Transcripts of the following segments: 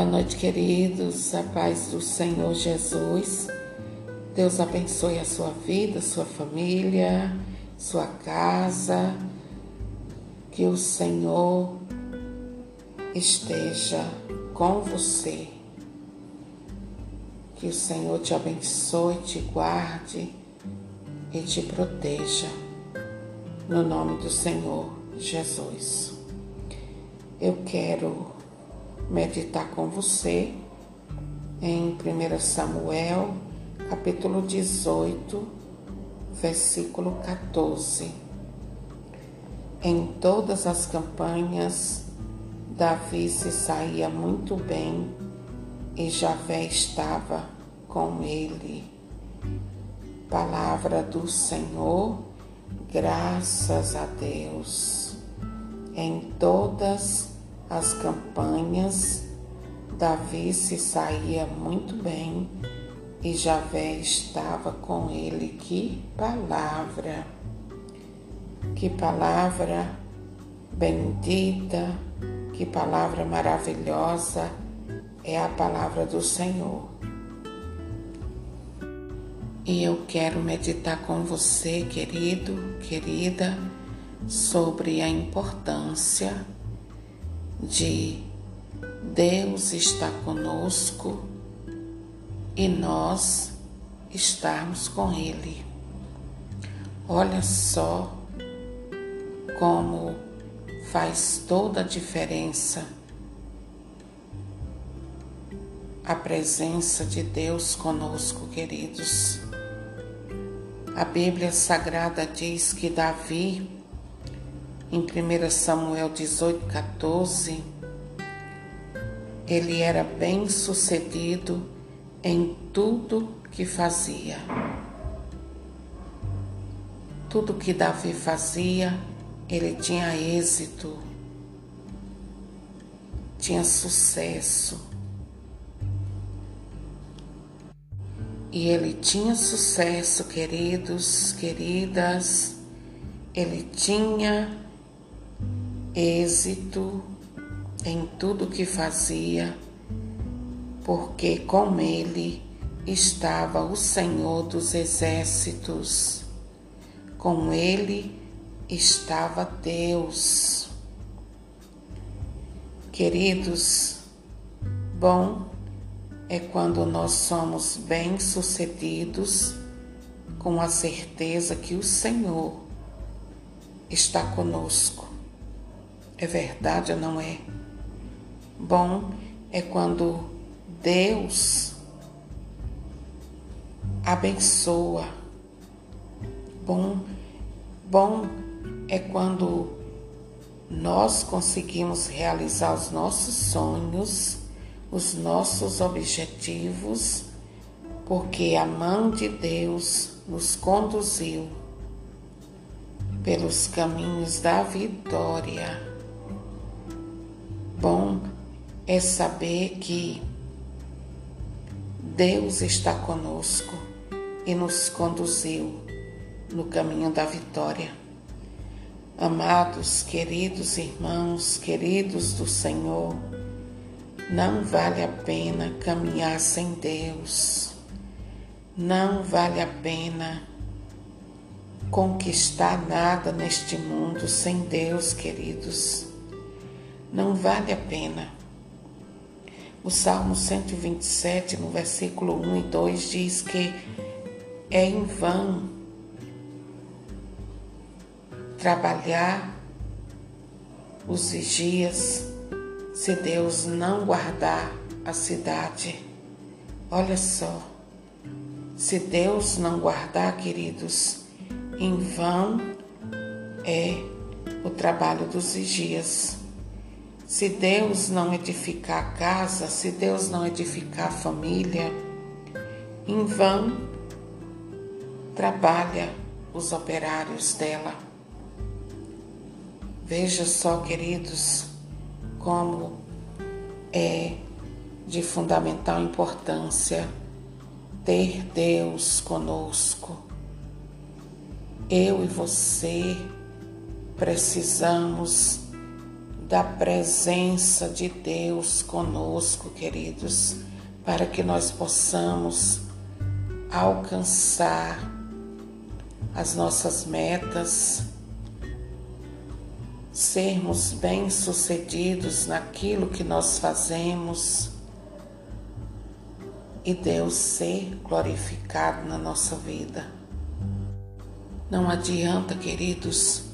Boa noite, queridos. A paz do Senhor Jesus. Deus abençoe a sua vida, sua família, sua casa. Que o Senhor esteja com você. Que o Senhor te abençoe, te guarde e te proteja. No nome do Senhor Jesus. Eu quero meditar com você em 1 Samuel, capítulo 18, versículo 14. Em todas as campanhas, Davi se saía muito bem e Javé estava com ele. Palavra do Senhor, graças a Deus. Em todas as campanhas, Davi se saía muito bem e Javé estava com ele. Que palavra! Que palavra bendita, que palavra maravilhosa é a palavra do Senhor. E eu quero meditar com você, querido, querida, sobre a importância de Deus estar conosco e nós estarmos com Ele. Olha só como faz toda a diferença a presença de Deus conosco, queridos. A Bíblia Sagrada diz que Davi em 1 Samuel 18, 14, ele era bem sucedido em tudo que fazia. Tudo que Davi fazia, ele tinha êxito, tinha sucesso. E ele tinha sucesso, queridos, queridas, ele tinha êxito em tudo que fazia, porque com ele estava o Senhor dos exércitos, com ele estava Deus. Queridos, bom é quando nós somos bem-sucedidos com a certeza que o Senhor está conosco é verdade ou não é? Bom é quando Deus abençoa. Bom, bom é quando nós conseguimos realizar os nossos sonhos, os nossos objetivos, porque a mão de Deus nos conduziu pelos caminhos da vitória. Bom é saber que Deus está conosco e nos conduziu no caminho da vitória. Amados, queridos irmãos, queridos do Senhor, não vale a pena caminhar sem Deus. Não vale a pena conquistar nada neste mundo sem Deus, queridos não vale a pena. O Salmo 127, no versículo 1 e 2, diz que é em vão trabalhar os vigias se Deus não guardar a cidade. Olha só, se Deus não guardar, queridos, em vão é o trabalho dos vigias. Se Deus não edificar a casa, se Deus não edificar a família, em vão trabalha os operários dela. Veja só, queridos, como é de fundamental importância ter Deus conosco. Eu e você precisamos da presença de Deus conosco, queridos, para que nós possamos alcançar as nossas metas, sermos bem-sucedidos naquilo que nós fazemos e Deus ser glorificado na nossa vida. Não adianta, queridos,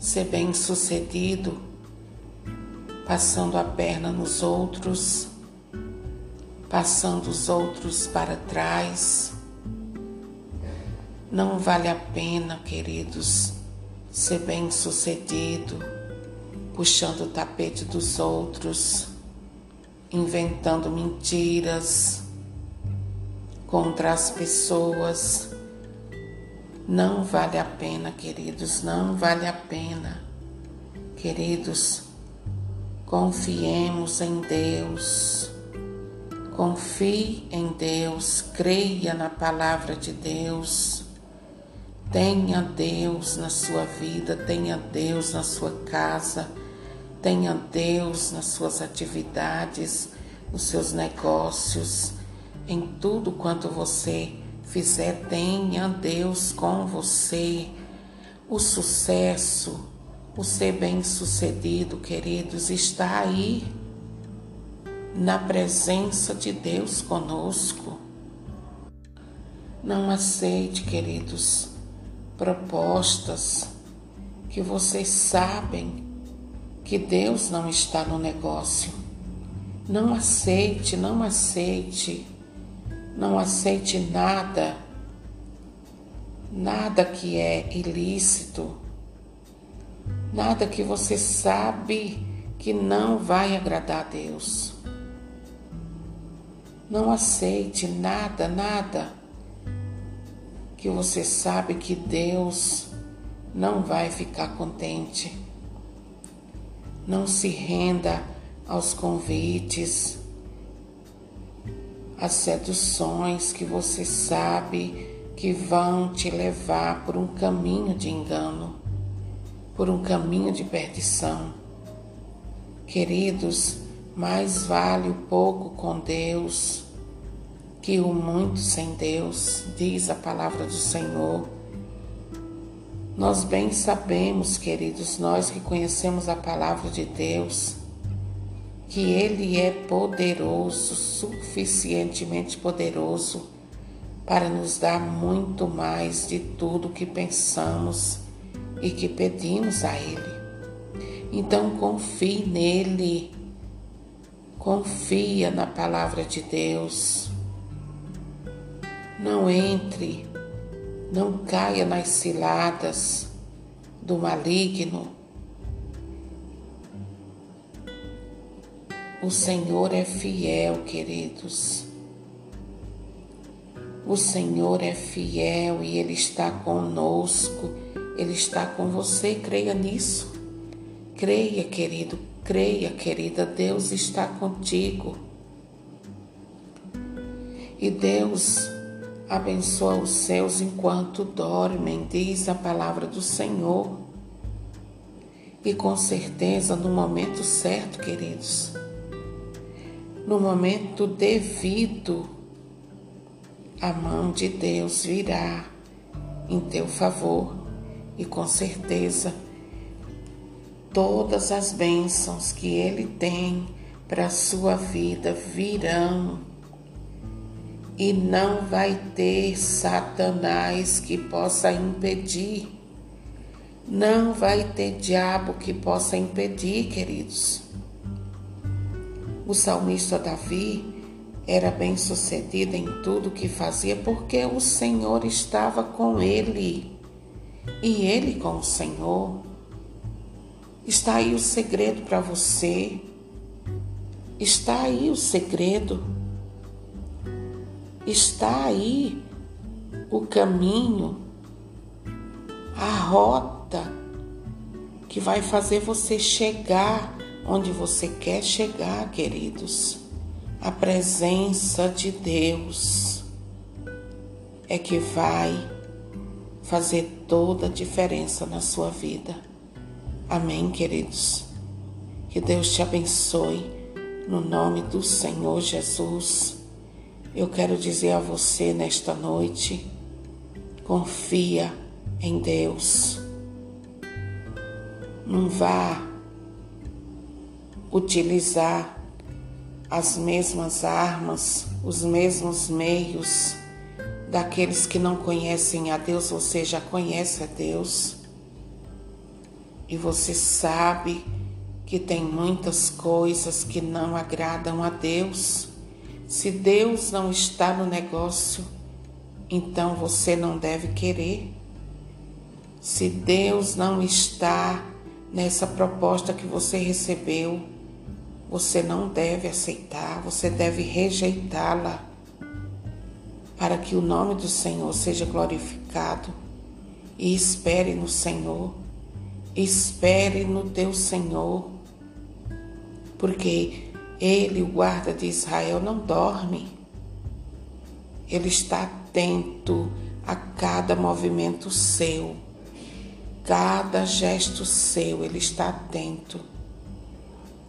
ser bem-sucedido passando a perna nos outros, passando os outros para trás. Não vale a pena, queridos, ser bem-sucedido puxando o tapete dos outros, inventando mentiras contra as pessoas. Não vale a pena, queridos, não vale a pena. Queridos, confiemos em Deus. Confie em Deus, creia na palavra de Deus. Tenha Deus na sua vida, tenha Deus na sua casa, tenha Deus nas suas atividades, nos seus negócios em tudo quanto você fizer, tenha Deus com você. O sucesso, o ser bem-sucedido, queridos, está aí na presença de Deus conosco. Não aceite, queridos, propostas que vocês sabem que Deus não está no negócio. Não aceite, não aceite não aceite nada, nada que é ilícito, nada que você sabe que não vai agradar a Deus. Não aceite nada, nada que você sabe que Deus não vai ficar contente. Não se renda aos convites as seduções que você sabe que vão te levar por um caminho de engano, por um caminho de perdição. Queridos, mais vale o pouco com Deus que o muito sem Deus, diz a palavra do Senhor. Nós bem sabemos, queridos, nós que conhecemos a palavra de Deus, que Ele é poderoso, suficientemente poderoso para nos dar muito mais de tudo que pensamos e que pedimos a Ele. Então confie nele, confia na palavra de Deus. Não entre, não caia nas ciladas do maligno O Senhor é fiel, queridos. O Senhor é fiel e Ele está conosco, Ele está com você, creia nisso. Creia, querido, creia, querida, Deus está contigo. E Deus abençoa os seus enquanto dormem, diz a palavra do Senhor. E com certeza, no momento certo, queridos, no momento devido, a mão de Deus virá em teu favor e com certeza todas as bênçãos que Ele tem para a sua vida virão. E não vai ter Satanás que possa impedir, não vai ter diabo que possa impedir, queridos. O salmista Davi era bem sucedido em tudo que fazia porque o Senhor estava com ele e ele com o Senhor. Está aí o segredo para você. Está aí o segredo. Está aí o caminho, a rota que vai fazer você chegar onde você quer chegar, queridos. A presença de Deus é que vai fazer toda a diferença na sua vida. Amém, queridos? Que Deus te abençoe no nome do Senhor Jesus. Eu quero dizer a você nesta noite: confia em Deus. Não vá utilizar as mesmas armas, os mesmos meios daqueles que não conhecem a Deus, você já conhece a Deus. E você sabe que tem muitas coisas que não agradam a Deus. Se Deus não está no negócio, então você não deve querer. Se Deus não está nessa proposta que você recebeu, você não deve aceitar, você deve rejeitá-la para que o nome do Senhor seja glorificado. E espere no Senhor, espere no teu Senhor, porque Ele, o guarda de Israel, não dorme. Ele está atento a cada movimento seu, cada gesto seu, Ele está atento.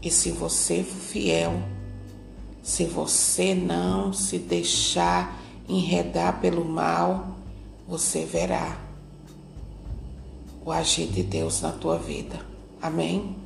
E se você for fiel, se você não se deixar enredar pelo mal, você verá o agir de Deus na tua vida. Amém?